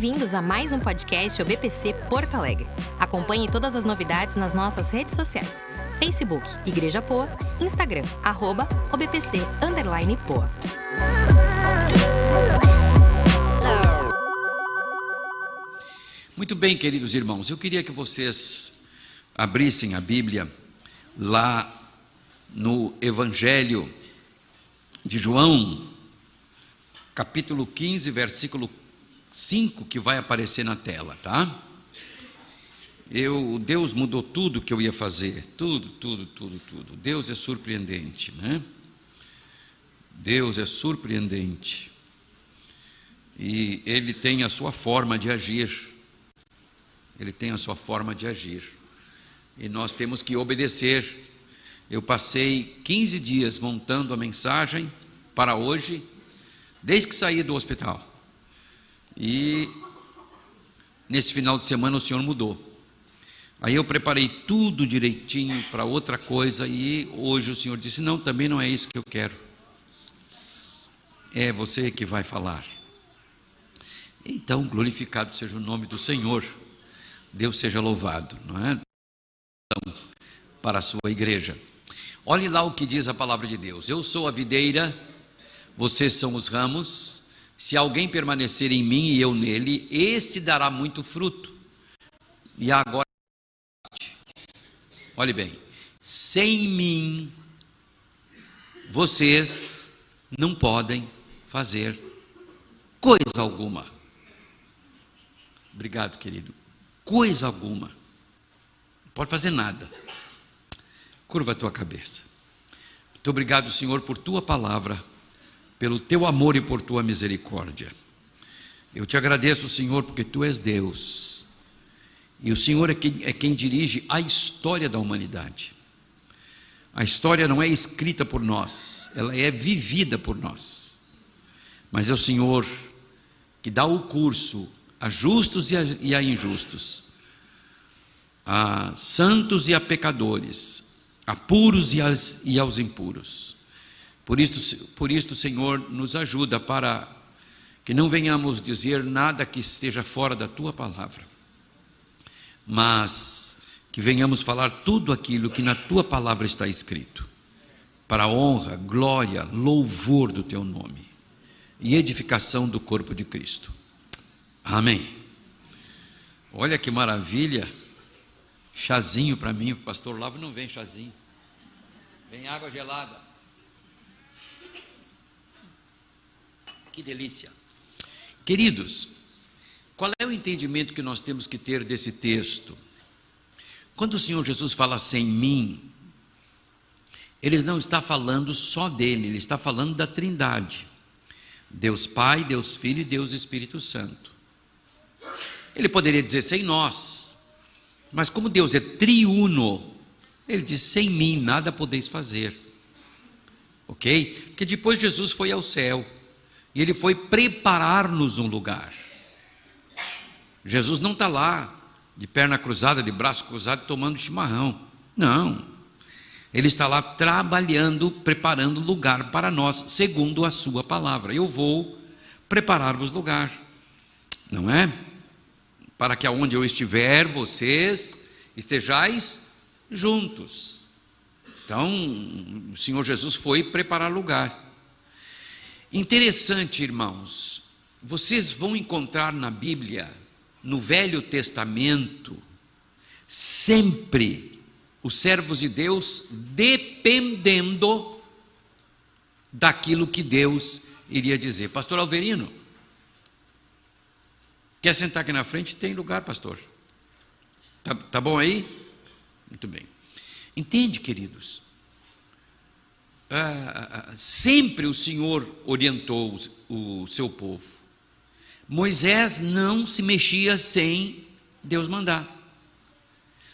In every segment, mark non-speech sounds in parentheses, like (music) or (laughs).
Bem-vindos a mais um podcast OBPC Porto Alegre. Acompanhe todas as novidades nas nossas redes sociais. Facebook Igreja Poa, Instagram arroba OBPC underline Poa. Muito bem, queridos irmãos, eu queria que vocês abrissem a Bíblia lá no Evangelho de João, capítulo 15, versículo 5, que vai aparecer na tela, tá? Eu, Deus mudou tudo que eu ia fazer, tudo, tudo, tudo, tudo. Deus é surpreendente, né? Deus é surpreendente. E Ele tem a sua forma de agir. Ele tem a sua forma de agir. E nós temos que obedecer. Eu passei 15 dias montando a mensagem para hoje, desde que saí do hospital. E nesse final de semana o Senhor mudou. Aí eu preparei tudo direitinho para outra coisa e hoje o Senhor disse: Não, também não é isso que eu quero. É você que vai falar. Então, glorificado seja o nome do Senhor. Deus seja louvado, não é? Para a sua igreja. Olhe lá o que diz a palavra de Deus. Eu sou a videira, vocês são os ramos. Se alguém permanecer em mim e eu nele, este dará muito fruto. E agora Olhe bem, sem mim vocês não podem fazer coisa alguma. Obrigado, querido. Coisa alguma. Não pode fazer nada. Curva a tua cabeça. Muito obrigado, Senhor, por tua palavra, pelo teu amor e por tua misericórdia. Eu te agradeço, Senhor, porque tu és Deus e o Senhor é quem, é quem dirige a história da humanidade. A história não é escrita por nós, ela é vivida por nós. Mas é o Senhor que dá o curso a justos e a, e a injustos, a santos e a pecadores, a puros e, as, e aos impuros. Por isso, por isso, Senhor, nos ajuda para que não venhamos dizer nada que esteja fora da tua palavra mas que venhamos falar tudo aquilo que na tua palavra está escrito, para a honra, glória, louvor do teu nome e edificação do corpo de Cristo. Amém. Olha que maravilha. Chazinho para mim, o pastor Lavo não vem chazinho. Vem água gelada. Que delícia. Queridos, qual é o entendimento que nós temos que ter desse texto? Quando o Senhor Jesus fala sem mim, ele não está falando só dele, ele está falando da Trindade. Deus Pai, Deus Filho e Deus Espírito Santo. Ele poderia dizer sem nós, mas como Deus é triuno, ele diz: sem mim nada podeis fazer. Ok? Porque depois Jesus foi ao céu e ele foi preparar-nos um lugar. Jesus não está lá, de perna cruzada, de braço cruzado, tomando chimarrão. Não. Ele está lá trabalhando, preparando lugar para nós, segundo a Sua palavra. Eu vou preparar-vos lugar, não é? Para que aonde eu estiver, vocês estejais juntos. Então, o Senhor Jesus foi preparar lugar. Interessante, irmãos, vocês vão encontrar na Bíblia no Velho Testamento, sempre os servos de Deus dependendo daquilo que Deus iria dizer. Pastor Alverino, quer sentar aqui na frente? Tem lugar, pastor. Tá, tá bom aí? Muito bem. Entende, queridos? Ah, ah, ah sempre o Senhor orientou o, seu povo. Moisés não se mexia sem Deus mandar.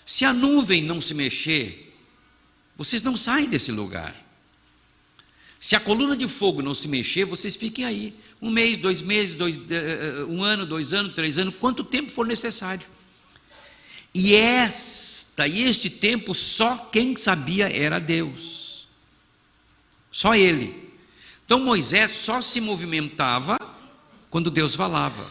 Se a nuvem não se mexer, vocês não saem desse lugar. Se a coluna de fogo não se mexer, vocês fiquem aí. Um mês, dois meses, dois, eh, eh, um ano, dois anos, três anos, quanto tempo for necessário. E esta e este tempo só quem sabia era Deus. Só ele. Então Moisés só se movimentava quando Deus falava.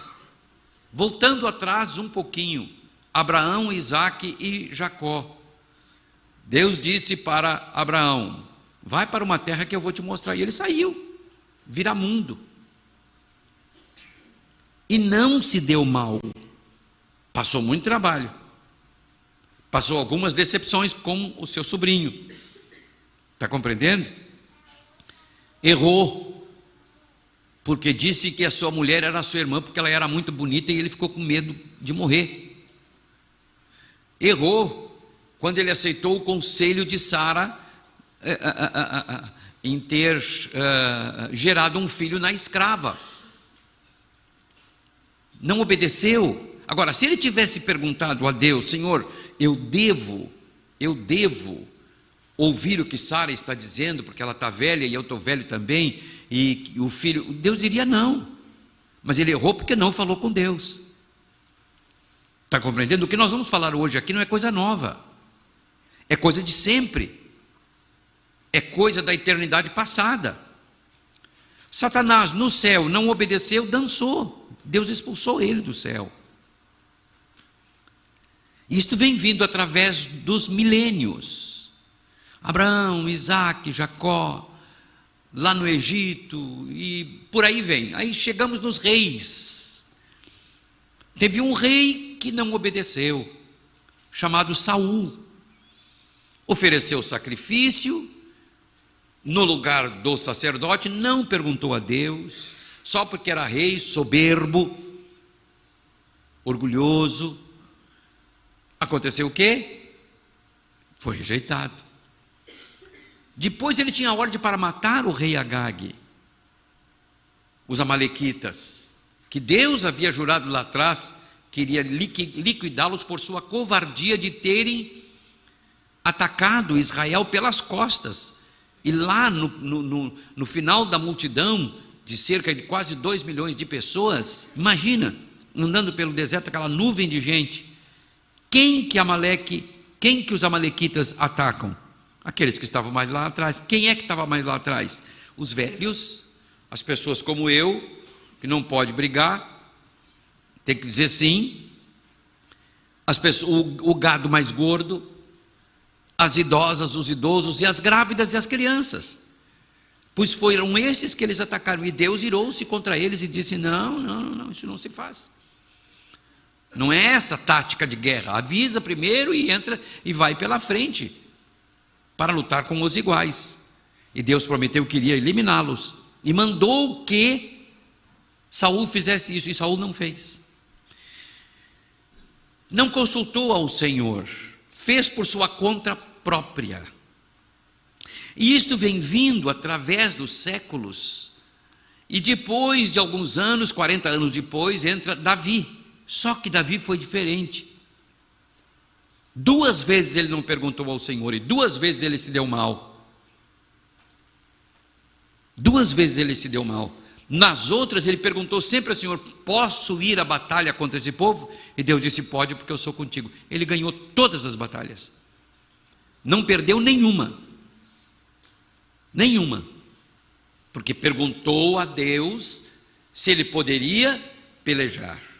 Voltando atrás um pouquinho, Abraão, Isaac e Jacó. Deus disse para Abraão: Vai para uma terra que eu vou te mostrar. E ele saiu, vira mundo. E não se deu mal. Passou muito trabalho. Passou algumas decepções com o seu sobrinho. Está compreendendo? Errou. Porque disse que a sua mulher era sua irmã porque ela era muito bonita e ele ficou com medo de morrer. Errou quando ele aceitou o conselho de Sara eh, eh, eh, em ter gerado um filho na escrava. Não obedeceu. Agora, se ele tivesse perguntado a Deus, Senhor, eu devo, eu devo ouvir o que Sara está dizendo, porque ela está velha e eu estou velho também, e o filho, Deus diria não. Mas ele errou porque não falou com Deus. Está compreendendo? O que nós vamos falar hoje aqui não é coisa nova é coisa de sempre, é coisa da eternidade passada. Satanás no céu não obedeceu, dançou, Deus expulsou ele do céu. Isto vem vindo através dos milênios. Abraão, Isaac, Jacó, lá no Egito e por aí vem. Aí chegamos nos reis. Teve um rei que não obedeceu, chamado Saul ofereceu sacrifício no lugar do sacerdote, não perguntou a Deus, só porque era rei, soberbo, orgulhoso. Aconteceu o quê? Foi rejeitado. Depois ele tinha ordem para matar o rei Agag, os amalequitas, que Deus havia jurado lá atrás que iria liquidá-los por sua covardia de terem atacado Israel pelas costas. E lá no, no, no, final da multidão, de cerca de quase 2 milhões de pessoas, imagina, andando pelo deserto, aquela nuvem de gente. Quem que Amaleque, quem que os amalequitas atacam? Aqueles que estavam mais lá atrás. Quem é que estava mais lá atrás? Os velhos, as pessoas como eu, que não pode brigar, tem que dizer sim. As pessoas, o, o gado mais gordo, as idosas, os idosos e as grávidas e as crianças. Pois foram esses que eles atacaram. E Deus irou-se contra eles e disse: Não, não, não, isso não se faz. Não é essa tática de guerra. Avisa primeiro e entra e vai pela frente para lutar com os iguais. E Deus prometeu que iria eliminá-los. E mandou que Saul fizesse isso. E Saul não fez. Não consultou ao Senhor fez por sua conta própria. E isto vem vindo através dos séculos. E depois de alguns anos, 40 anos depois, entra Davi. Só que Davi foi diferente. Duas vezes ele não perguntou ao Senhor e duas vezes ele se deu mal. Duas vezes ele se deu mal. Nas outras, ele perguntou sempre ao Senhor: Posso ir à batalha contra esse povo? E Deus disse: Pode, porque eu sou contigo. Ele ganhou todas as batalhas, não perdeu nenhuma. Nenhuma. Porque perguntou a Deus se ele poderia pelejar.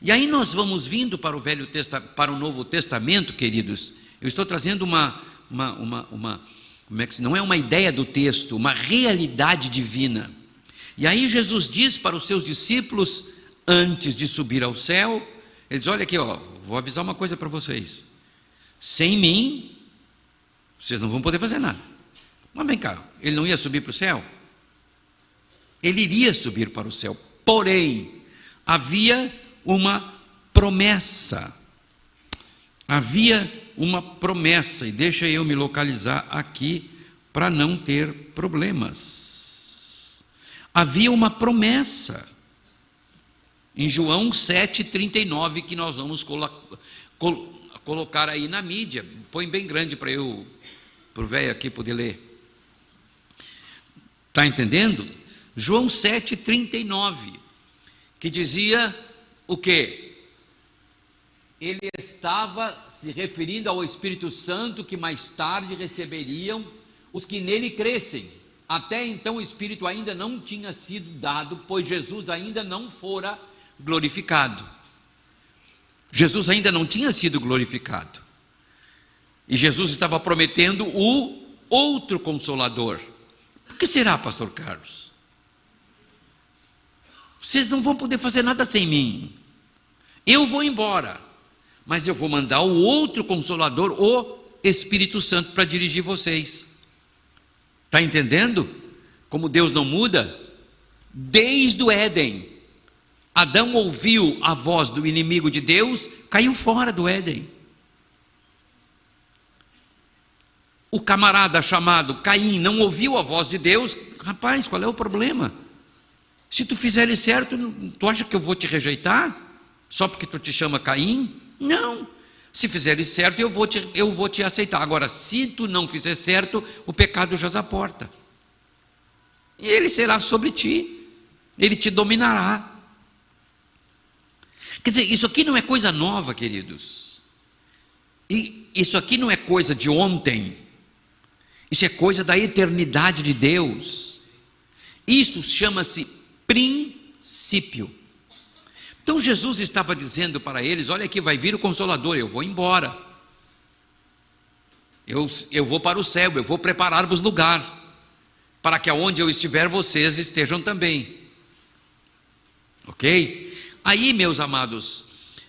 E aí nós vamos vindo para o Velho Testamento, para o Novo Testamento, queridos. Eu estou trazendo uma, uma, uma, uma como é que não é uma ideia do texto, uma realidade divina. E aí Jesus diz para os seus discípulos, antes de subir ao céu, ele diz: Olha aqui, ó, vou avisar uma coisa para vocês. Sem mim, vocês não vão poder fazer nada. Mas vem cá, ele não ia subir para o céu? Ele iria subir para o céu. Porém, havia uma promessa. Havia uma promessa, e deixa eu me localizar aqui para não ter problemas havia uma promessa. Em João 7,39, que nós vamos colo col colocar aí na mídia. Põe bem grande para eu, para o velho aqui poder ler. Está entendendo? João 7,39, que dizia o quê? Ele estava se referindo ao Espírito Santo que mais tarde receberiam os que nele crescem. Até então o Espírito ainda não tinha sido dado, pois Jesus ainda não fora glorificado. Jesus ainda não tinha sido glorificado. E Jesus estava prometendo o outro consolador. O que será, pastor Carlos? Vocês não vão poder fazer nada sem mim. Eu vou embora, mas eu vou mandar o outro consolador, o Espírito Santo, para dirigir vocês. Está entendendo? Como Deus não muda? Desde o Éden, Adão ouviu a voz do inimigo de Deus, caiu fora do Éden. O camarada chamado Caim não ouviu a voz de Deus, rapaz, qual é o problema? Se tu fizeres certo, tu acha que eu vou te rejeitar? Só porque tu te chama Caim? Não. Se fizeres certo, eu vou te, eu vou te aceitar. Agora, se tu não fizer certo, o pecado já a porta. E ele será sobre ti. Ele te dominará. Quer dizer, isso aqui não é coisa nova, queridos. E isso aqui não é coisa de ontem. Isso é coisa da eternidade de Deus. Isto chama-se princípio. Então Jesus estava dizendo para eles: Olha aqui, vai vir o Consolador, eu vou embora. Eu, eu vou para o céu, eu vou preparar-vos lugar, para que aonde eu estiver, vocês estejam também. Ok? Aí, meus amados,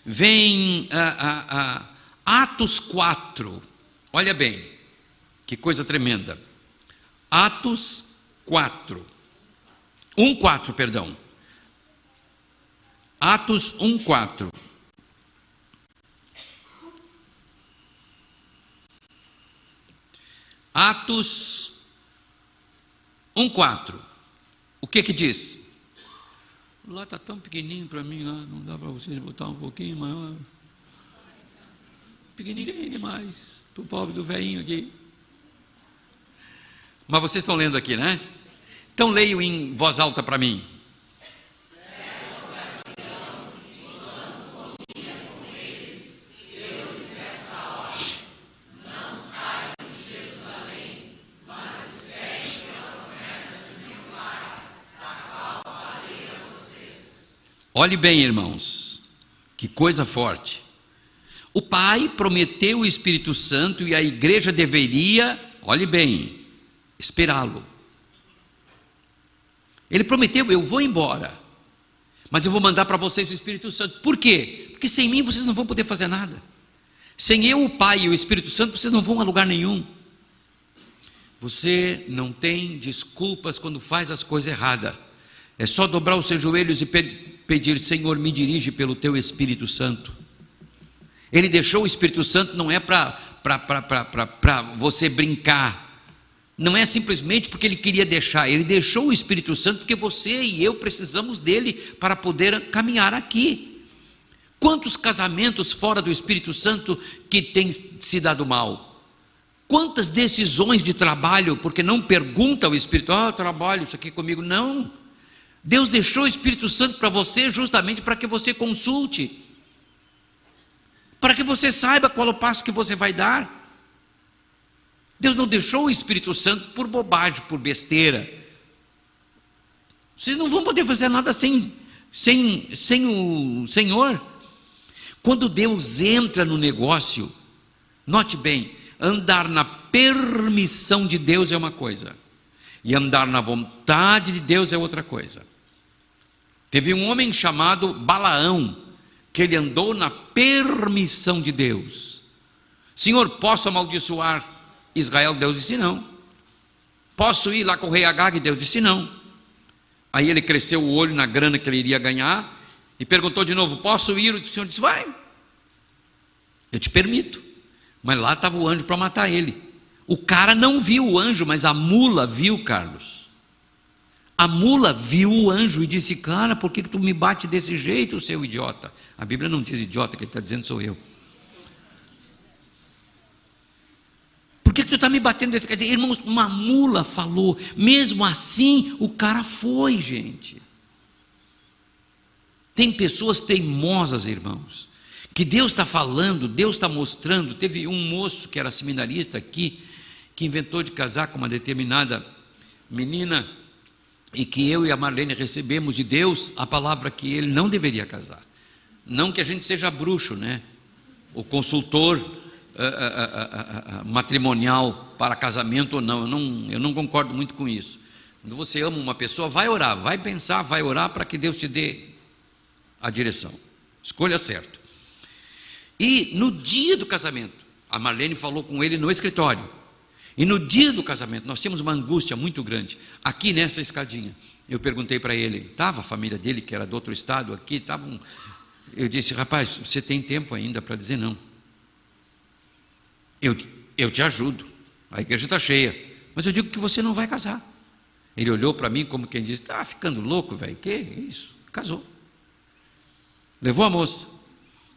vem ah, ah, ah, Atos 4, olha bem, que coisa tremenda. Atos 4, 1, 4, perdão. Atos 1:4. Atos 1:4. O que que diz? Lá está tão pequenininho para mim, lá não dá para vocês botar um pouquinho maior. Pequenininho demais, para o pobre do velhinho aqui. Mas vocês estão lendo aqui, né? Então leio em voz alta para mim. Olhe bem, irmãos, que coisa forte. O Pai prometeu o Espírito Santo e a igreja deveria, olhe bem, esperá-lo. Ele prometeu: eu vou embora, mas eu vou mandar para vocês o Espírito Santo. Por quê? Porque sem mim vocês não vão poder fazer nada. Sem eu, o Pai e o Espírito Santo, vocês não vão a lugar nenhum. Você não tem desculpas quando faz as coisas erradas. É só dobrar os seus joelhos e pedir: Senhor, me dirige pelo teu Espírito Santo. Ele deixou o Espírito Santo não é para você brincar, não é simplesmente porque ele queria deixar, ele deixou o Espírito Santo porque você e eu precisamos dele para poder caminhar aqui. Quantos casamentos fora do Espírito Santo que têm se dado mal? Quantas decisões de trabalho, porque não pergunta ao Espírito, ah, trabalho isso aqui comigo. Não. Deus deixou o Espírito Santo para você justamente para que você consulte, para que você saiba qual o passo que você vai dar. Deus não deixou o Espírito Santo por bobagem, por besteira. Vocês não vão poder fazer nada sem, sem, sem o Senhor. Quando Deus entra no negócio, note bem, andar na permissão de Deus é uma coisa, e andar na vontade de Deus é outra coisa. Teve um homem chamado Balaão, que ele andou na permissão de Deus. Senhor, posso amaldiçoar Israel? Deus disse não. Posso ir lá com o rei Agag? Deus disse não. Aí ele cresceu o olho na grana que ele iria ganhar e perguntou de novo: Posso ir? O Senhor disse: Vai, eu te permito. Mas lá estava o anjo para matar ele. O cara não viu o anjo, mas a mula viu, Carlos. A mula viu o anjo e disse: Cara, por que, tu me bate desse jeito, seu idiota? A Bíblia não diz idiota, que ele está dizendo sou eu. Que, tu está me batendo desse jeito? Irmãos, uma mula falou. Mesmo assim, o cara foi, gente. Tem pessoas teimosas, irmãos, que Deus está falando, Deus está mostrando. Teve um moço que era seminarista aqui, que inventou de casar com uma determinada menina e que eu e a Marlene recebemos de Deus a palavra que ele não deveria casar. Não que a gente seja bruxo, né? O consultor matrimonial para casamento ou não. Eu, não. eu não concordo muito com isso. Quando você ama uma pessoa, vai orar, vai pensar, vai orar para que Deus te dê a direção. Escolha certo. E no dia do casamento, a Marlene falou com ele no escritório. E no dia do casamento, nós tínhamos uma angústia muito grande. Aqui nessa escadinha, eu perguntei para ele, estava a família dele, que era do outro estado, aqui, estavam. Eu disse, rapaz, você tem tempo ainda para dizer não. Eu, eu te ajudo, a igreja está cheia, mas eu digo que você não vai casar. Ele olhou para mim como quem disse: está ficando louco, velho, que isso? Casou. Levou a moça.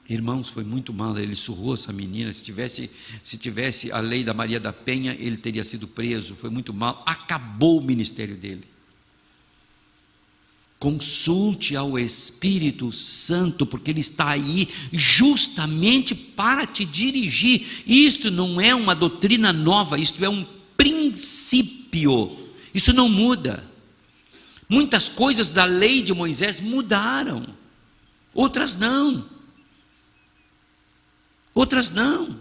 Irmãos, foi muito mal, ele surrou essa menina. Se tivesse, se tivesse a lei da Maria da Penha, ele teria sido preso. Foi muito mal, acabou o ministério dele. Consulte ao Espírito Santo, porque ele está aí justamente para te dirigir. Isto não é uma doutrina nova, isto é um princípio. Isso não muda. Muitas coisas da lei de Moisés mudaram, outras não. Outras não.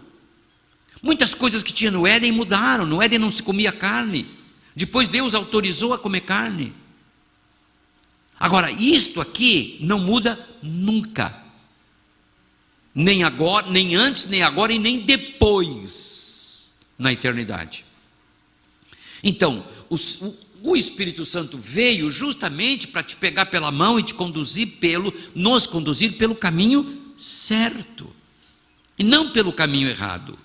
Muitas coisas que tinha no Éden mudaram. No Éden não se comia carne. Depois Deus autorizou a comer carne. Agora, isto aqui não muda nunca. Nem agora, nem antes, nem agora e nem depois na eternidade. Então, o, o Espírito Santo veio justamente para te pegar pela mão e te conduzir pelo, nos conduzir pelo caminho certo e não pelo caminho errado.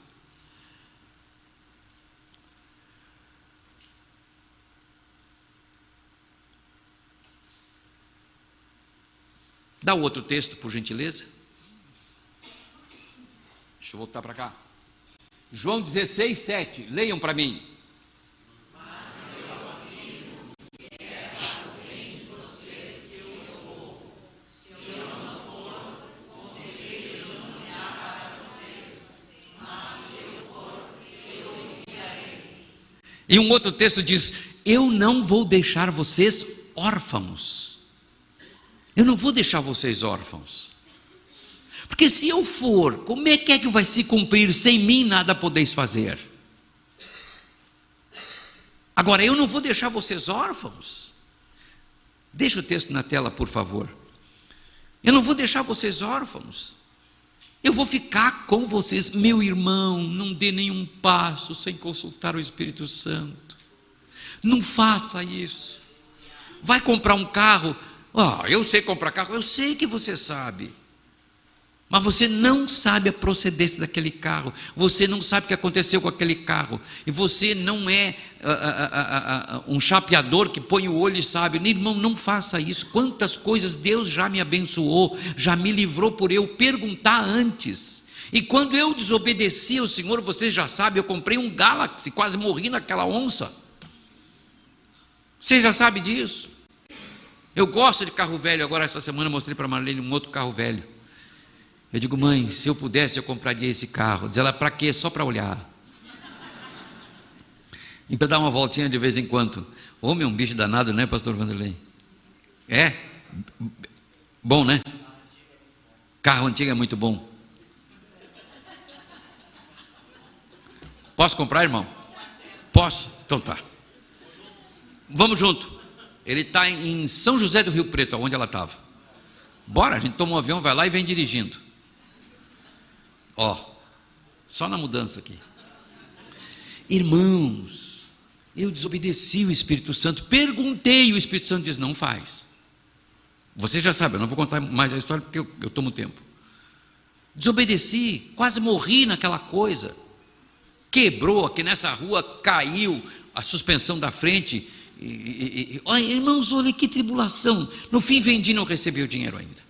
Dá o outro texto, por gentileza. Deixa eu voltar para cá. João 16, 7. Leiam para mim. E um outro texto diz: Eu não vou deixar vocês órfãos. Eu não vou deixar vocês órfãos. Porque se eu for, como é que é que vai se cumprir? Sem mim nada podeis fazer. Agora, eu não vou deixar vocês órfãos. Deixa o texto na tela, por favor. Eu não vou deixar vocês órfãos. Eu vou ficar com vocês, meu irmão, não dê nenhum passo sem consultar o Espírito Santo. Não faça isso. Vai comprar um carro, oh, eu sei comprar carro, eu sei que você sabe. Mas você não sabe a procedência daquele carro, você não sabe o que aconteceu com aquele carro, e você não é uh, uh, uh, um chapeador que põe o olho e sabe, irmão, não faça isso. Quantas coisas Deus já me abençoou, já me livrou por eu perguntar antes. E quando eu desobedeci ao Senhor, você já sabe, eu comprei um Galaxy, quase morri naquela onça. Você já sabe disso. Eu gosto de carro velho, agora essa semana mostrei para Marlene um outro carro velho. Eu digo, mãe, se eu pudesse, eu compraria esse carro. Diz ela, para quê? Só para olhar. E para dar uma voltinha de vez em quando. Homem é um bicho danado, né, pastor Vanderlei? É? Bom, né? Carro antigo é muito bom. Posso comprar, irmão? Posso? Então tá. Vamos junto. Ele está em São José do Rio Preto, onde ela estava. Bora, a gente toma um avião, vai lá e vem dirigindo. Ó, só na mudança aqui. Irmãos, eu desobedeci o Espírito Santo, perguntei, o Espírito Santo diz: não faz. Você já sabe, eu não vou contar mais a história porque eu, eu tomo tempo. Desobedeci, quase morri naquela coisa. Quebrou aqui nessa rua, caiu a suspensão da frente. E, e, e, olha, irmãos, olha que tribulação. No fim vendi e não recebi o dinheiro ainda.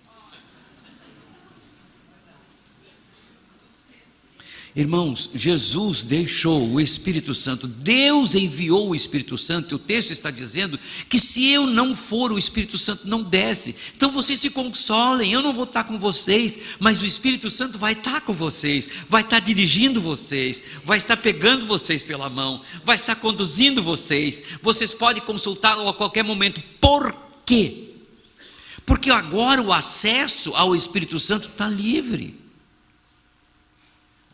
Irmãos, Jesus deixou o Espírito Santo, Deus enviou o Espírito Santo, e o texto está dizendo que se eu não for, o Espírito Santo não desce. Então vocês se consolem, eu não vou estar com vocês, mas o Espírito Santo vai estar com vocês, vai estar dirigindo vocês, vai estar pegando vocês pela mão, vai estar conduzindo vocês. Vocês podem consultá-lo a qualquer momento. Por quê? Porque agora o acesso ao Espírito Santo está livre.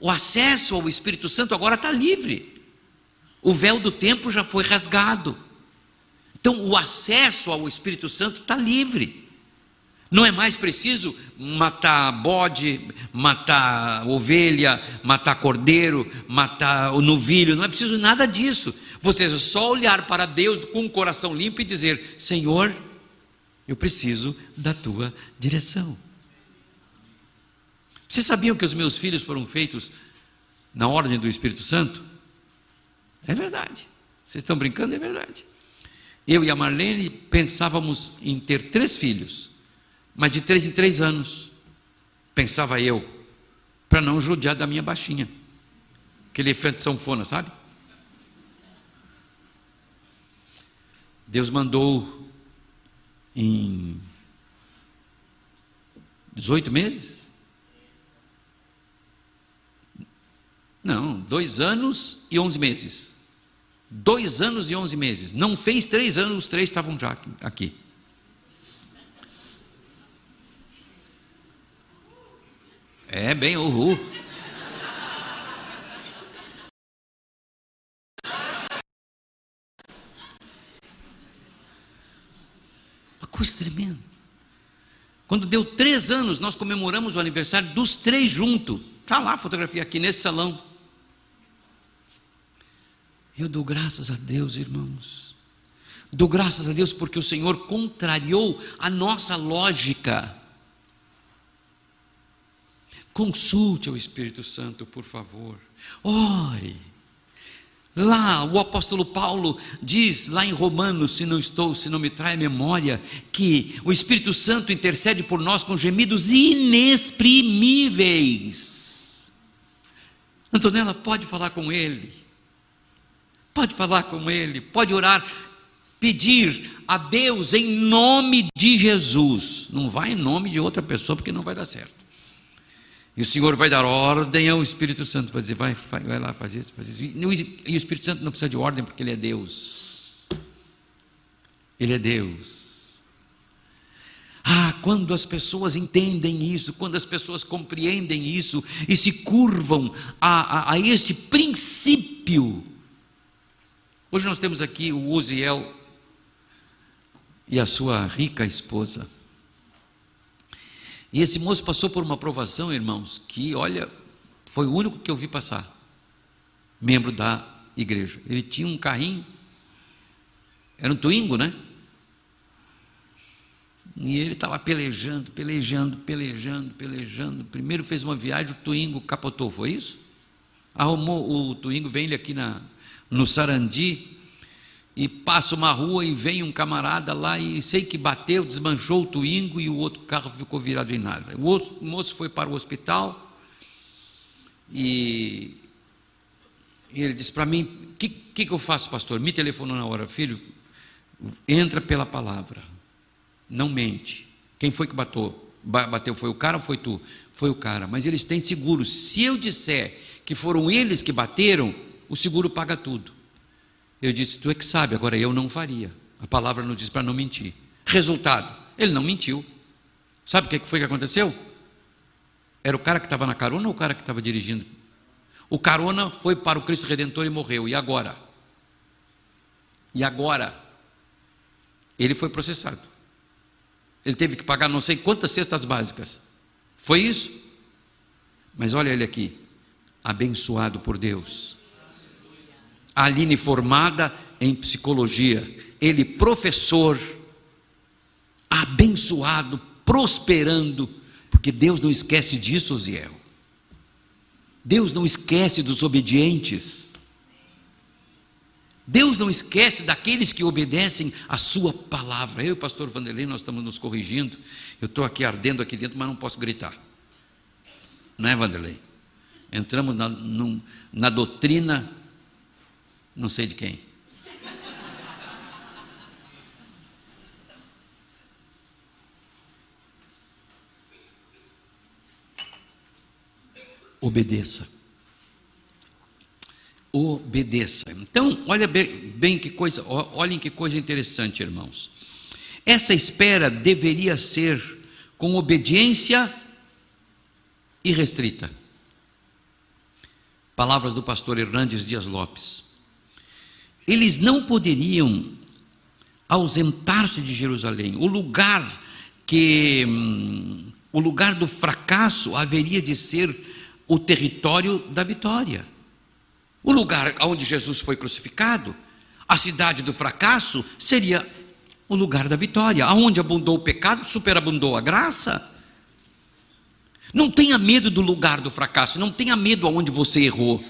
O acesso ao Espírito Santo agora está livre. O véu do templo já foi rasgado. Então, o acesso ao Espírito Santo está livre. Não é mais preciso matar bode, matar ovelha, matar cordeiro, matar o novilho, não é preciso nada disso. Você só olhar para Deus com o coração limpo e dizer: Senhor, eu preciso da tua direção. Vocês sabiam que os meus filhos foram feitos na ordem do Espírito Santo? É verdade. Vocês estão brincando? É verdade. Eu e a Marlene pensávamos em ter três filhos, mas de três em três anos. Pensava eu, para não judiar da minha baixinha. Aquele efeito sanfona, sabe? Deus mandou em 18 meses Não, dois anos e onze meses. Dois anos e onze meses. Não fez três anos, os três estavam já aqui. É bem uhul. Uma coisa tremenda. Quando deu três anos, nós comemoramos o aniversário dos três juntos. Está lá a fotografia aqui nesse salão. Eu dou graças a Deus, irmãos. Dou graças a Deus porque o Senhor contrariou a nossa lógica. Consulte o Espírito Santo, por favor. Ore. Lá, o apóstolo Paulo diz, lá em Romanos, se não estou, se não me trai a memória, que o Espírito Santo intercede por nós com gemidos inexprimíveis. Antonella, pode falar com ele. Pode falar com Ele, pode orar, pedir a Deus em nome de Jesus. Não vai em nome de outra pessoa, porque não vai dar certo. E o Senhor vai dar ordem ao Espírito Santo, vai dizer, vai, vai, lá fazer isso, fazer isso. E o Espírito Santo não precisa de ordem, porque Ele é Deus. Ele é Deus. Ah, quando as pessoas entendem isso, quando as pessoas compreendem isso e se curvam a, a, a este princípio, Hoje nós temos aqui o Uziel e a sua rica esposa. E esse moço passou por uma aprovação, irmãos, que, olha, foi o único que eu vi passar, membro da igreja. Ele tinha um carrinho, era um Twingo, né? E ele estava pelejando, pelejando, pelejando, pelejando. Primeiro fez uma viagem, o Twingo capotou, foi isso? Arrumou o Twingo, vem ele aqui na, no Sarandi, e passa uma rua e vem um camarada lá e sei que bateu, desmanchou o Twingo e o outro carro ficou virado em nada. O outro moço foi para o hospital e, e ele disse para mim: O que, que, que eu faço, pastor? Me telefonou na hora, filho, entra pela palavra, não mente. Quem foi que bateu? Bateu foi o cara ou foi tu? Foi o cara, mas eles têm seguro. Se eu disser que foram eles que bateram, o seguro paga tudo. Eu disse: Tu é que sabe, agora eu não faria. A palavra não diz para não mentir. Resultado: ele não mentiu. Sabe o que foi que aconteceu? Era o cara que estava na carona ou o cara que estava dirigindo? O carona foi para o Cristo Redentor e morreu. E agora? E agora? Ele foi processado. Ele teve que pagar não sei quantas cestas básicas. Foi isso? Mas olha ele aqui, abençoado por Deus Aline formada em psicologia, ele professor, abençoado, prosperando, porque Deus não esquece disso, Osiel. Deus não esquece dos obedientes. Deus não esquece daqueles que obedecem a sua palavra. Eu e o pastor Vanderlei, nós estamos nos corrigindo. Eu estou aqui ardendo aqui dentro, mas não posso gritar. Não é, Vanderlei? Entramos na, num, na doutrina, não sei de quem. Obedeça. Obedeça. Então, olha bem, que coisa, olhem que coisa interessante, irmãos. Essa espera deveria ser com obediência irrestrita. Palavras do pastor Hernandes Dias Lopes. Eles não poderiam ausentar-se de Jerusalém. O lugar que hum, o lugar do fracasso haveria de ser o território da vitória. O lugar onde Jesus foi crucificado, a cidade do fracasso, seria o lugar da vitória. Aonde abundou o pecado, superabundou a graça. Não tenha medo do lugar do fracasso, não tenha medo aonde você errou.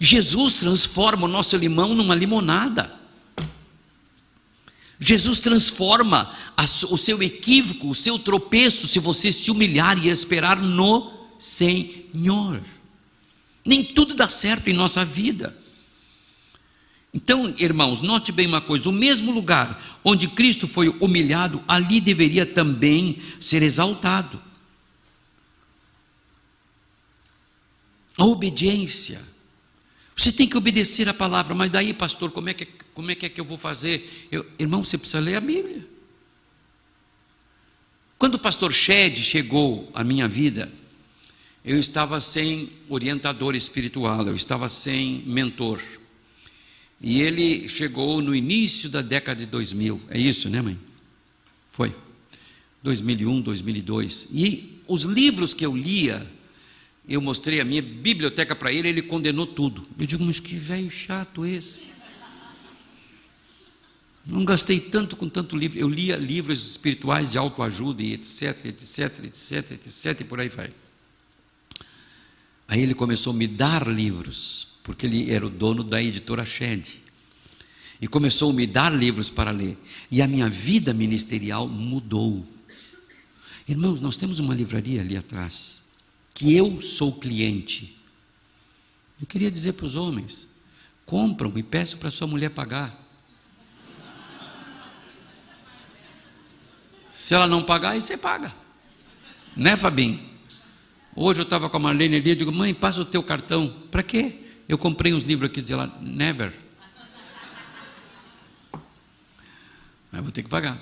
Jesus transforma o nosso limão numa limonada. Jesus transforma o seu equívoco, o seu tropeço, se você se humilhar e esperar no Senhor. Nem tudo dá certo em nossa vida. Então, irmãos, note bem uma coisa: o mesmo lugar onde Cristo foi humilhado, ali deveria também ser exaltado. A obediência. Você tem que obedecer a palavra, mas daí, pastor, como é que, como é, que é que eu vou fazer? Eu, irmão, você precisa ler a Bíblia. Quando o pastor Shed chegou à minha vida, eu estava sem orientador espiritual, eu estava sem mentor. E ele chegou no início da década de 2000, é isso, né, mãe? Foi. 2001, 2002. E os livros que eu lia, eu mostrei a minha biblioteca para ele, ele condenou tudo. Eu digo, mas que velho chato esse. Não gastei tanto com tanto livro. Eu lia livros espirituais de autoajuda e etc, etc, etc, etc, e por aí vai. Aí ele começou a me dar livros, porque ele era o dono da editora Shed. E começou a me dar livros para ler. E a minha vida ministerial mudou. Irmãos, nós temos uma livraria ali atrás que eu sou cliente. Eu queria dizer para os homens: compram e peçam para sua mulher pagar. Se ela não pagar, aí você paga. Né, Fabinho? Hoje eu estava com a Marlene ali, eu digo, mãe, passa o teu cartão. Para quê? Eu comprei uns livros aqui, dizia lá, never. Mas vou ter que pagar.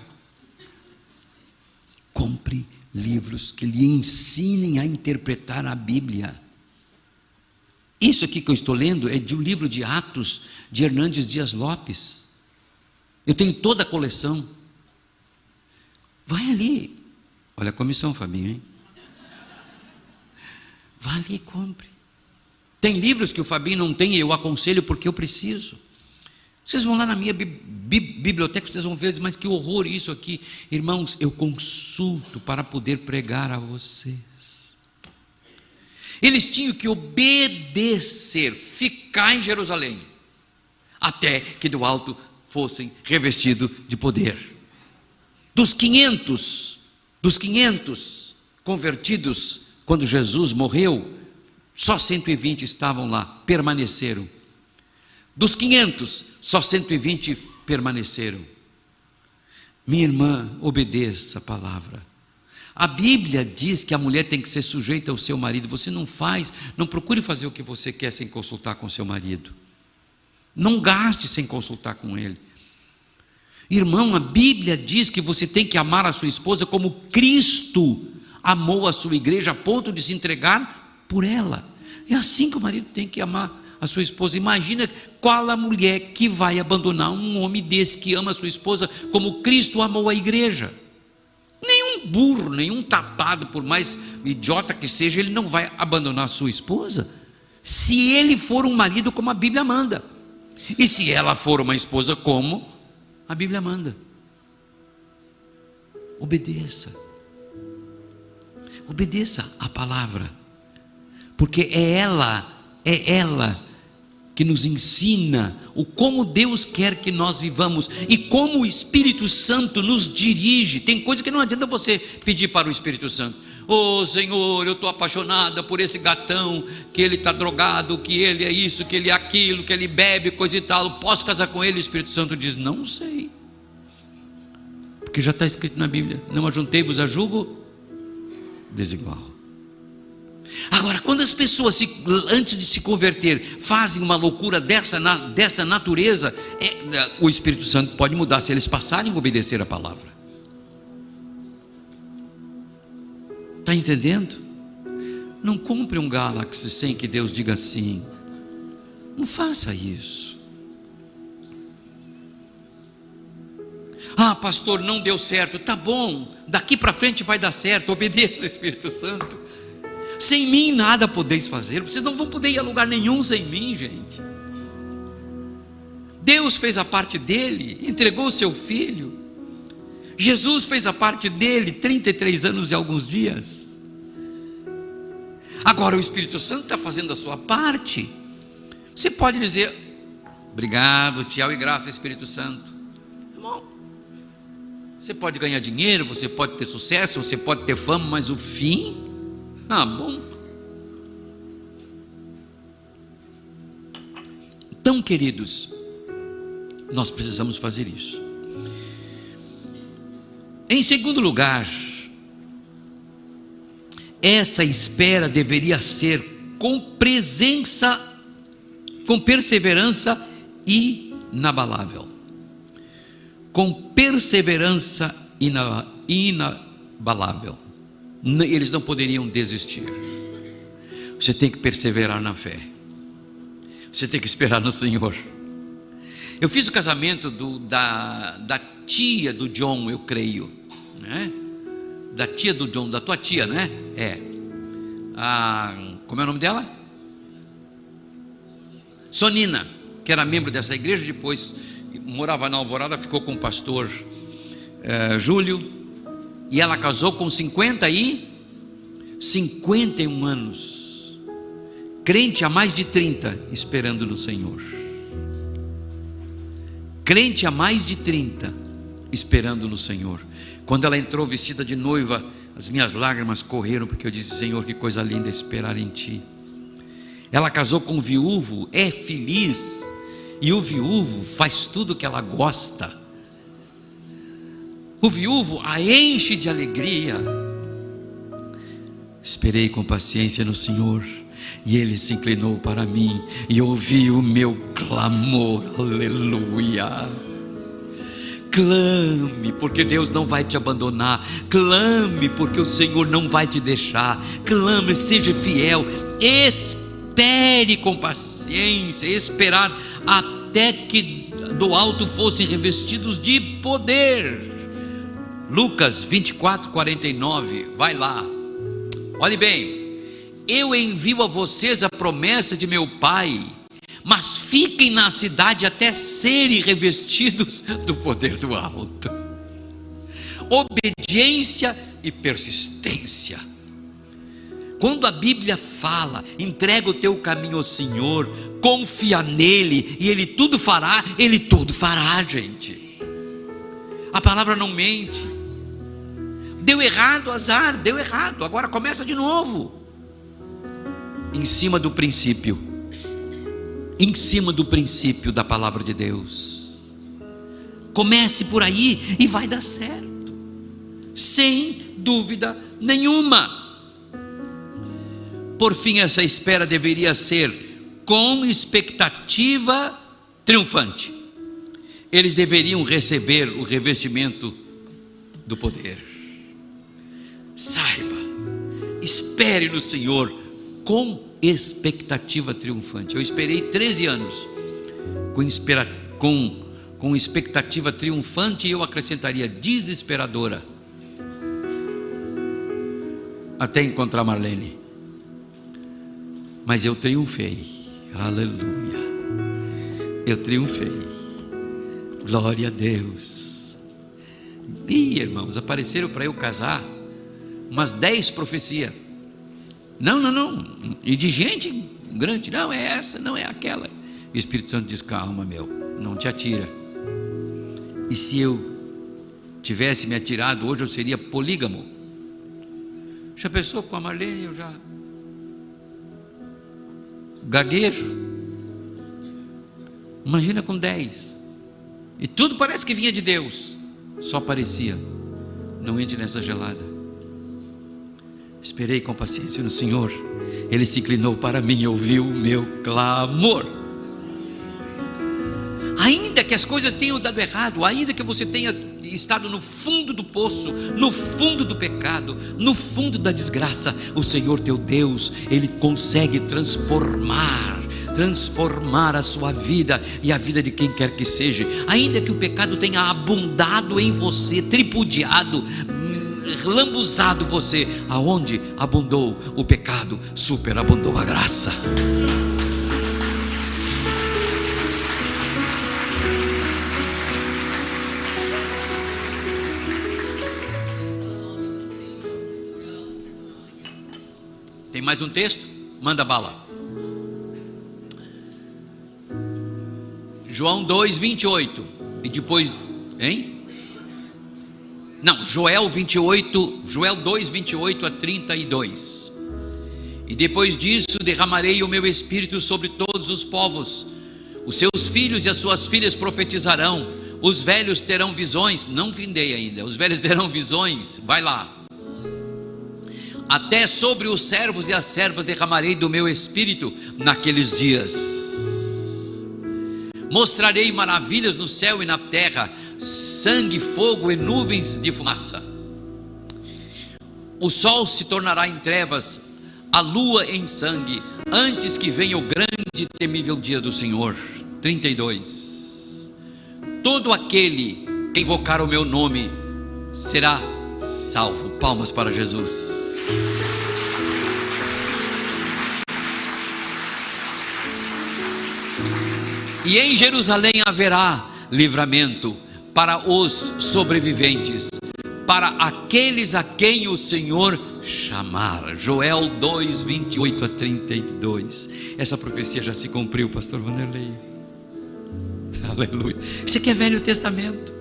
Compre livros que lhe ensinem a interpretar a Bíblia. Isso aqui que eu estou lendo é de um livro de Atos de Hernandes Dias Lopes. Eu tenho toda a coleção. Vai ali. Olha a comissão, Fabinho, hein? Vai ali e compre. Tem livros que o Fabinho não tem e eu aconselho porque eu preciso. Vocês vão lá na minha biblioteca, vocês vão ver, mas que horror isso aqui. Irmãos, eu consulto para poder pregar a vocês. Eles tinham que obedecer, ficar em Jerusalém, até que do alto fossem revestidos de poder. Dos 500, dos 500 convertidos, quando Jesus morreu, só 120 estavam lá, permaneceram. Dos 500, só 120 permaneceram. Minha irmã, obedeça a palavra. A Bíblia diz que a mulher tem que ser sujeita ao seu marido. Você não faz, não procure fazer o que você quer sem consultar com seu marido. Não gaste sem consultar com ele. Irmão, a Bíblia diz que você tem que amar a sua esposa como Cristo amou a sua igreja a ponto de se entregar por ela. É assim que o marido tem que amar a sua esposa. Imagina qual a mulher que vai abandonar um homem desse que ama a sua esposa como Cristo amou a igreja. Nenhum burro, nenhum tapado, por mais idiota que seja, ele não vai abandonar a sua esposa. Se ele for um marido como a Bíblia manda. E se ela for uma esposa como a Bíblia manda. Obedeça. Obedeça a palavra. Porque é ela, é ela que nos ensina o como Deus quer que nós vivamos e como o Espírito Santo nos dirige. Tem coisa que não adianta você pedir para o Espírito Santo. Ô oh, Senhor, eu estou apaixonada por esse gatão, que ele está drogado, que ele é isso, que ele é aquilo, que ele bebe, coisa e tal. Posso casar com ele? O Espírito Santo diz: Não sei. Porque já está escrito na Bíblia: Não ajuntei-vos a julgo desigual. Agora, quando as pessoas, se, antes de se converter, fazem uma loucura dessa, dessa natureza, é, é, o Espírito Santo pode mudar se eles passarem a obedecer a palavra. Está entendendo? Não compre um Galaxy sem que Deus diga sim. Não faça isso. Ah, pastor, não deu certo. Tá bom, daqui para frente vai dar certo. Obedeça ao Espírito Santo. Sem mim nada podeis fazer. Vocês não vão poder ir a lugar nenhum sem mim, gente. Deus fez a parte dele, entregou o seu filho. Jesus fez a parte dele, 33 anos e alguns dias. Agora o Espírito Santo está fazendo a sua parte. Você pode dizer, obrigado, tchau e graça, Espírito Santo. Você pode ganhar dinheiro, você pode ter sucesso, você pode ter fama, mas o fim ah, bom. Então, queridos, nós precisamos fazer isso. Em segundo lugar, essa espera deveria ser com presença, com perseverança inabalável. Com perseverança inabalável eles não poderiam desistir. Você tem que perseverar na fé. Você tem que esperar no Senhor. Eu fiz o casamento do, da, da tia do John, eu creio, né? Da tia do John, da tua tia, né? É. A, como é o nome dela? Sonina, que era membro dessa igreja, depois morava na Alvorada, ficou com o pastor é, Júlio, e ela casou com 50 e 51 anos. Crente há mais de 30, esperando no Senhor. Crente há mais de 30, esperando no Senhor. Quando ela entrou vestida de noiva, as minhas lágrimas correram, porque eu disse: Senhor, que coisa linda esperar em Ti. Ela casou com um viúvo, é feliz, e o viúvo faz tudo o que ela gosta o viúvo a enche de alegria. Esperei com paciência no Senhor, e ele se inclinou para mim e ouviu o meu clamor. Aleluia. Clame, porque Deus não vai te abandonar. Clame, porque o Senhor não vai te deixar. Clame, seja fiel. Espere com paciência, esperar até que do alto fossem revestidos de poder. Lucas 24, 49, vai lá. Olhe bem, eu envio a vocês a promessa de meu Pai, mas fiquem na cidade até serem revestidos do poder do alto. Obediência e persistência. Quando a Bíblia fala, entrega o teu caminho ao Senhor, confia nele e ele tudo fará, ele tudo fará, gente. A palavra não mente. Deu errado, azar, deu errado. Agora começa de novo. Em cima do princípio. Em cima do princípio da palavra de Deus. Comece por aí e vai dar certo. Sem dúvida nenhuma. Por fim, essa espera deveria ser com expectativa triunfante. Eles deveriam receber o revestimento do poder. Saiba, espere no Senhor com expectativa triunfante. Eu esperei 13 anos com, espera, com, com expectativa triunfante e eu acrescentaria desesperadora até encontrar Marlene. Mas eu triunfei. Aleluia. Eu triunfei. Glória a Deus. E irmãos, apareceram para eu casar umas dez profecias. Não, não, não. E de gente grande, não é essa, não é aquela. o Espírito Santo diz: calma, meu, não te atira. E se eu tivesse me atirado hoje, eu seria polígamo. Já pensou com a Marlene? Eu já gaguejo. Imagina com dez. E tudo parece que vinha de Deus. Só parecia. Não entre nessa gelada. Esperei com paciência no Senhor. Ele se inclinou para mim e ouviu o meu clamor. Ainda que as coisas tenham dado errado, ainda que você tenha estado no fundo do poço, no fundo do pecado, no fundo da desgraça, o Senhor teu Deus, Ele consegue transformar transformar a sua vida e a vida de quem quer que seja, ainda que o pecado tenha abundado em você, tripudiado, hum, lambuzado você, aonde abundou o pecado, superabundou a graça. Tem mais um texto? Manda bala. João 2, 28. E depois, hein? Não, Joel 28, Joel 2, 28 a 32. E depois disso derramarei o meu espírito sobre todos os povos. Os seus filhos e as suas filhas profetizarão. Os velhos terão visões. Não findei ainda. Os velhos (laughs) terão visões. Vai lá. Até sobre os servos e as servas derramarei do meu espírito naqueles dias Mostrarei maravilhas no céu e na terra, sangue, fogo e nuvens de fumaça. O sol se tornará em trevas, a lua em sangue, antes que venha o grande e temível dia do Senhor. 32. Todo aquele que invocar o meu nome será salvo. Palmas para Jesus. E em Jerusalém haverá livramento para os sobreviventes, para aqueles a quem o Senhor chamar. Joel 2, 28 a 32. Essa profecia já se cumpriu, pastor Vanderlei. Aleluia. Isso aqui é Velho Testamento.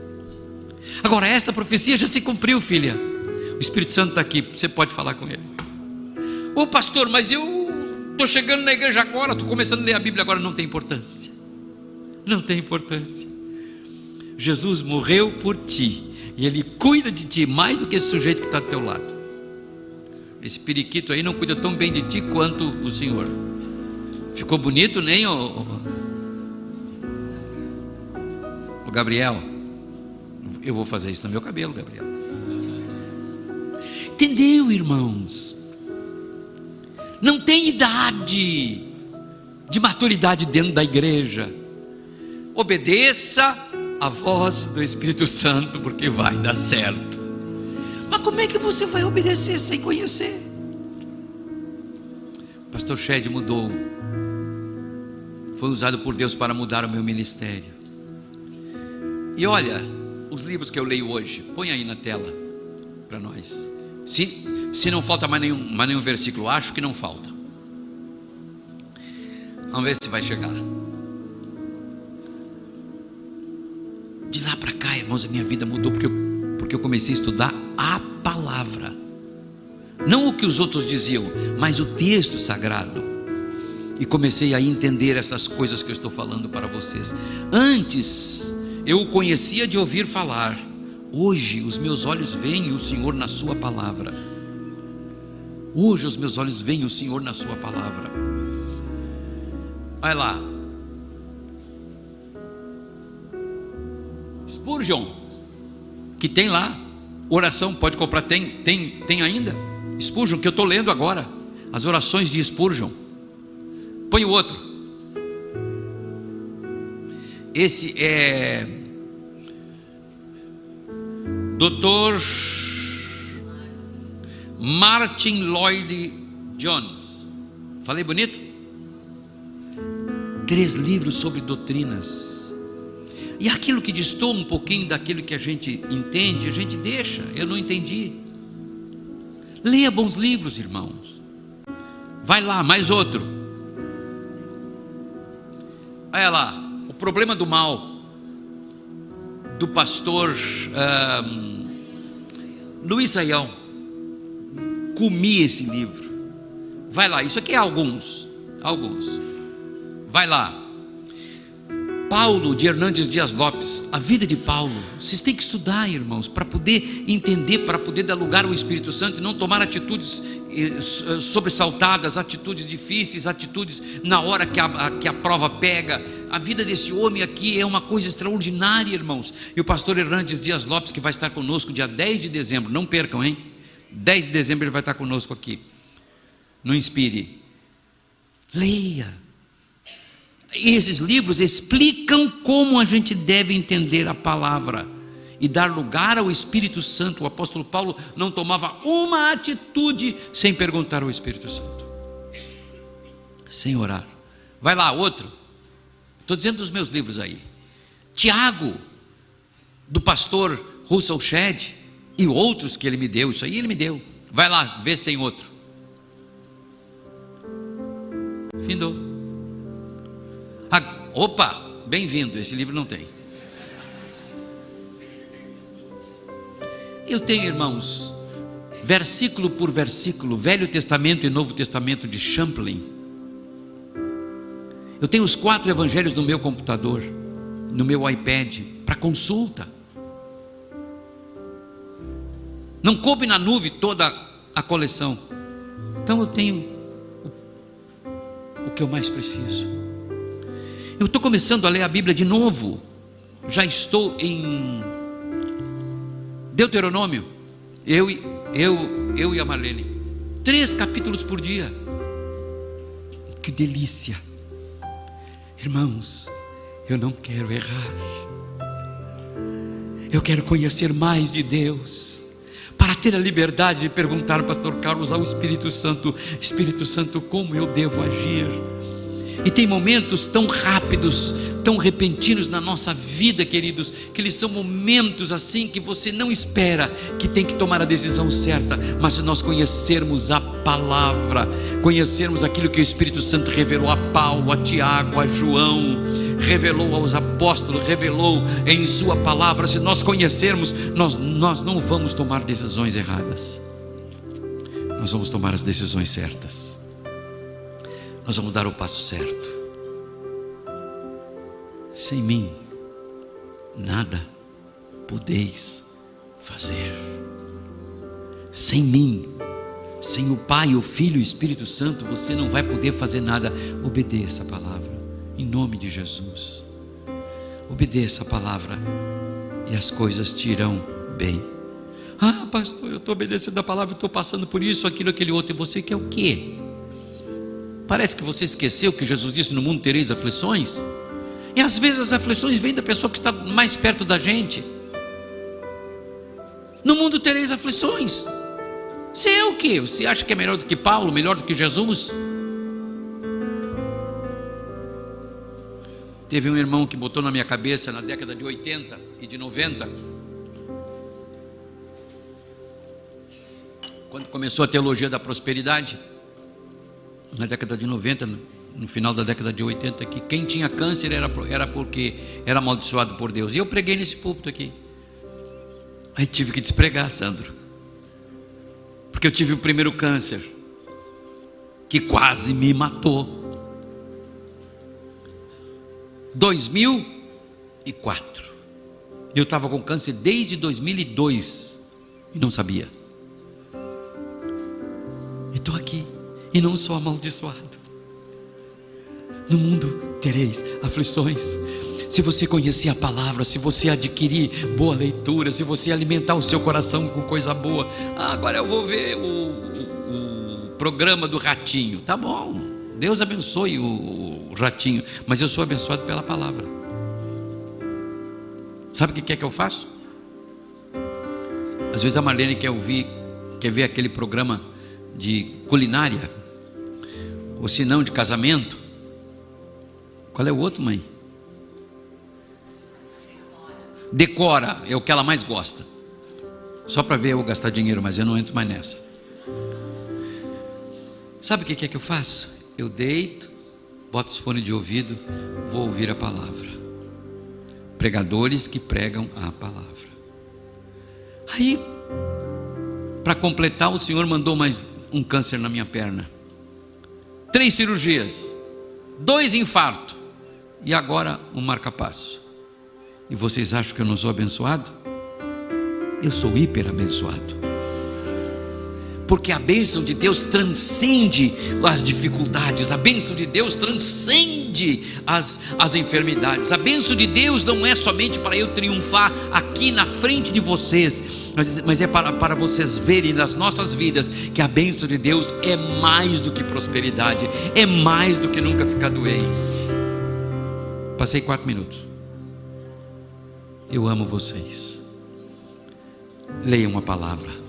Agora, esta profecia já se cumpriu, filha. O Espírito Santo está aqui, você pode falar com ele. Ô pastor, mas eu estou chegando na igreja agora, estou começando a ler a Bíblia agora, não tem importância não tem importância. Jesus morreu por ti e ele cuida de ti mais do que esse sujeito que está do teu lado. Esse periquito aí não cuida tão bem de ti quanto o Senhor. Ficou bonito, nem o, o Gabriel? Eu vou fazer isso no meu cabelo, Gabriel. Entendeu, irmãos? Não tem idade de maturidade dentro da igreja obedeça a voz do Espírito Santo, porque vai dar certo. Mas como é que você vai obedecer sem conhecer? O pastor Shed mudou, foi usado por Deus para mudar o meu ministério. E olha, os livros que eu leio hoje, põe aí na tela para nós. Se, se não falta mais nenhum, mais nenhum versículo, acho que não falta. Vamos ver se vai chegar. De lá para cá, irmãos, a minha vida mudou porque eu, porque eu comecei a estudar a palavra. Não o que os outros diziam, mas o texto sagrado. E comecei a entender essas coisas que eu estou falando para vocês. Antes, eu o conhecia de ouvir falar. Hoje, os meus olhos veem o Senhor na Sua palavra. Hoje, os meus olhos veem o Senhor na Sua palavra. Vai lá, Spurgeon, que tem lá, oração, pode comprar, tem, tem, tem ainda. Spurgeon, que eu estou lendo agora, as orações de Spurgeon. Põe o outro. Esse é Dr. Martin Lloyd Jones. Falei bonito? Três livros sobre doutrinas e aquilo que distou um pouquinho daquilo que a gente entende, a gente deixa. Eu não entendi. Leia bons livros, irmãos. Vai lá, mais outro. Olha lá, o problema do mal do pastor um, Luiz Saião. comi esse livro. Vai lá, isso aqui é alguns. Alguns. Vai lá. Paulo de Hernandes Dias Lopes, a vida de Paulo, vocês têm que estudar, irmãos, para poder entender, para poder dar lugar ao Espírito Santo e não tomar atitudes eh, eh, sobressaltadas, atitudes difíceis, atitudes na hora que a, que a prova pega. A vida desse homem aqui é uma coisa extraordinária, irmãos. E o pastor Hernandes Dias Lopes, que vai estar conosco dia 10 de dezembro, não percam, hein? 10 de dezembro ele vai estar conosco aqui. No Inspire. Leia esses livros explicam como a gente deve entender a palavra e dar lugar ao Espírito Santo. O apóstolo Paulo não tomava uma atitude sem perguntar ao Espírito Santo, sem orar. Vai lá, outro. Estou dizendo dos meus livros aí. Tiago, do pastor Russell Shedd, e outros que ele me deu. Isso aí ele me deu. Vai lá, vê se tem outro. Findou. Opa, bem-vindo, esse livro não tem. Eu tenho, irmãos, versículo por versículo, Velho Testamento e Novo Testamento de Champlain. Eu tenho os quatro evangelhos no meu computador, no meu iPad, para consulta. Não coube na nuvem toda a coleção. Então eu tenho o que eu mais preciso. Eu estou começando a ler a Bíblia de novo. Já estou em Deuteronômio. Eu, eu, eu e a Marlene. Três capítulos por dia. Que delícia. Irmãos, eu não quero errar. Eu quero conhecer mais de Deus. Para ter a liberdade de perguntar pastor Carlos ao Espírito Santo: Espírito Santo, como eu devo agir? E tem momentos tão rápidos, tão repentinos na nossa vida, queridos, que eles são momentos assim que você não espera que tem que tomar a decisão certa, mas se nós conhecermos a palavra, conhecermos aquilo que o Espírito Santo revelou a Paulo, a Tiago, a João, revelou aos apóstolos, revelou em Sua palavra, se nós conhecermos, nós, nós não vamos tomar decisões erradas, nós vamos tomar as decisões certas nós vamos dar o passo certo. Sem mim, nada podeis fazer. Sem mim, sem o Pai, o Filho e o Espírito Santo, você não vai poder fazer nada. Obedeça a palavra, em nome de Jesus. Obedeça a palavra e as coisas te irão bem. Ah, pastor, eu estou obedecendo a palavra, estou passando por isso, aquilo, aquele outro. E você quer o quê? Parece que você esqueceu que Jesus disse: No mundo tereis aflições. E às vezes as aflições vêm da pessoa que está mais perto da gente. No mundo tereis aflições. Você é o que? Você acha que é melhor do que Paulo, melhor do que Jesus? Teve um irmão que botou na minha cabeça na década de 80 e de 90, quando começou a teologia da prosperidade na década de 90, no final da década de 80, que quem tinha câncer era, era porque era amaldiçoado por Deus. E eu preguei nesse púlpito aqui. Aí tive que despregar, Sandro. Porque eu tive o primeiro câncer, que quase me matou. 2004. Eu estava com câncer desde 2002 e não sabia. E estou aqui e não sou amaldiçoado. No mundo tereis aflições. Se você conhecer a palavra, se você adquirir boa leitura, se você alimentar o seu coração com coisa boa, ah, agora eu vou ver o, o, o, programa do ratinho. Tá bom, Deus abençoe o, o ratinho, mas eu sou abençoado pela palavra. Sabe o que é que eu faço? Às vezes a Marlene quer ouvir, quer ver aquele programa de culinária ou se não de casamento. Qual é o outro, mãe? Decora, é o que ela mais gosta. Só para ver eu gastar dinheiro, mas eu não entro mais nessa. Sabe o que é que eu faço? Eu deito, boto os fones de ouvido, vou ouvir a palavra. Pregadores que pregam a palavra. Aí, Para completar, o Senhor mandou mais um câncer na minha perna. Três cirurgias, dois infartos e agora um marca-passo. E vocês acham que eu não sou abençoado? Eu sou hiper abençoado porque a bênção de Deus transcende as dificuldades, a bênção de Deus transcende as, as enfermidades, a bênção de Deus não é somente para eu triunfar aqui na frente de vocês, mas, mas é para, para vocês verem nas nossas vidas que a bênção de Deus é mais do que prosperidade, é mais do que nunca ficar doente. Passei quatro minutos. Eu amo vocês. Leiam a palavra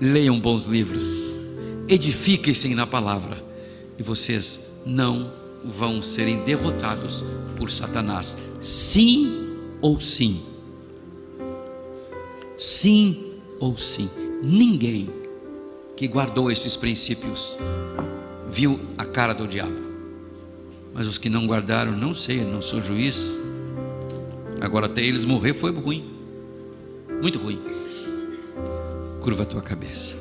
leiam bons livros, edifiquem-se na palavra, e vocês não vão serem derrotados por Satanás. Sim ou sim. Sim ou sim. Ninguém que guardou esses princípios viu a cara do diabo. Mas os que não guardaram, não sei, não sou juiz. Agora até eles morrer foi ruim. Muito ruim. Curva a tua cabeça.